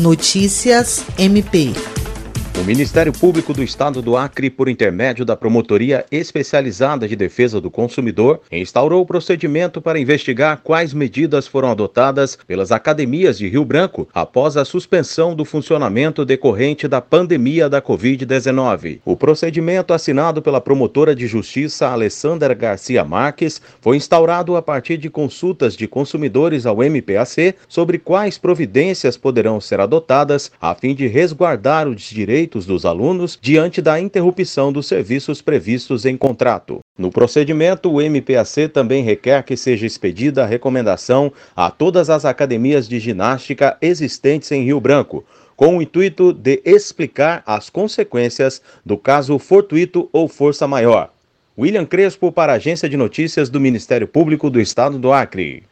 Notícias MP. O Ministério Público do Estado do Acre, por intermédio da Promotoria Especializada de Defesa do Consumidor, instaurou o procedimento para investigar quais medidas foram adotadas pelas academias de Rio Branco após a suspensão do funcionamento decorrente da pandemia da Covid-19. O procedimento, assinado pela promotora de justiça Alessandra Garcia Marques, foi instaurado a partir de consultas de consumidores ao MPAC sobre quais providências poderão ser adotadas a fim de resguardar os direitos direitos dos alunos diante da interrupção dos serviços previstos em contrato. No procedimento, o MPAC também requer que seja expedida a recomendação a todas as academias de ginástica existentes em Rio Branco, com o intuito de explicar as consequências do caso fortuito ou força maior. William Crespo para a Agência de Notícias do Ministério Público do Estado do Acre.